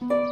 Bye.